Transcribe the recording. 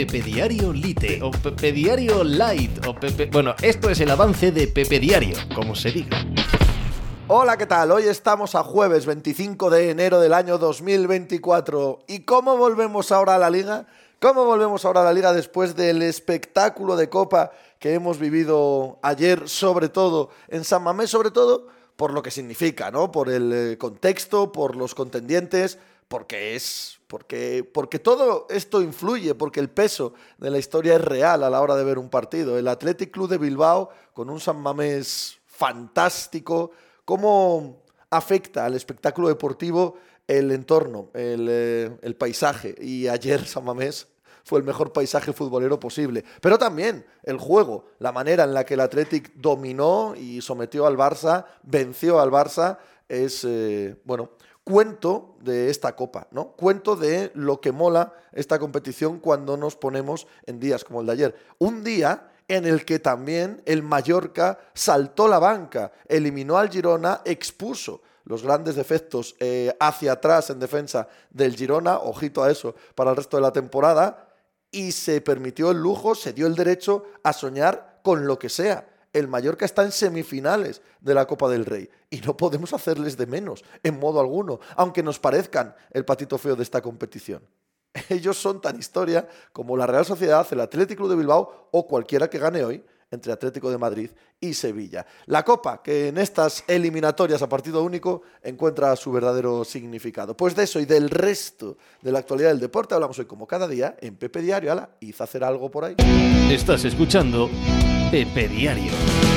Pepe Diario Lite o Pepe Diario Light o Pepe... Bueno, esto es el avance de Pepe Diario, como se diga. Hola, ¿qué tal? Hoy estamos a jueves 25 de enero del año 2024. ¿Y cómo volvemos ahora a la liga? ¿Cómo volvemos ahora a la liga después del espectáculo de Copa que hemos vivido ayer, sobre todo en San Mamés, sobre todo por lo que significa, ¿no? Por el eh, contexto, por los contendientes, porque es porque, porque todo esto influye, porque el peso de la historia es real a la hora de ver un partido. El Athletic Club de Bilbao, con un San Mamés fantástico, cómo afecta al espectáculo deportivo el entorno, el, eh, el paisaje. Y ayer San Mamés fue el mejor paisaje futbolero posible. Pero también el juego, la manera en la que el Athletic dominó y sometió al Barça, venció al Barça, es, eh, bueno, cuento de esta copa, ¿no? Cuento de lo que mola esta competición cuando nos ponemos en días como el de ayer. Un día en el que también el Mallorca saltó la banca, eliminó al Girona, expuso los grandes defectos eh, hacia atrás en defensa del Girona, ojito a eso para el resto de la temporada, y se permitió el lujo, se dio el derecho a soñar con lo que sea el Mallorca está en semifinales de la Copa del Rey y no podemos hacerles de menos, en modo alguno, aunque nos parezcan el patito feo de esta competición. Ellos son tan historia como la Real Sociedad, el Atlético de Bilbao o cualquiera que gane hoy entre Atlético de Madrid y Sevilla. La Copa, que en estas eliminatorias a partido único encuentra su verdadero significado. Pues de eso y del resto de la actualidad del deporte hablamos hoy como cada día en Pepe Diario. Ala, hizo hacer algo por ahí. Estás escuchando Pepe Diario.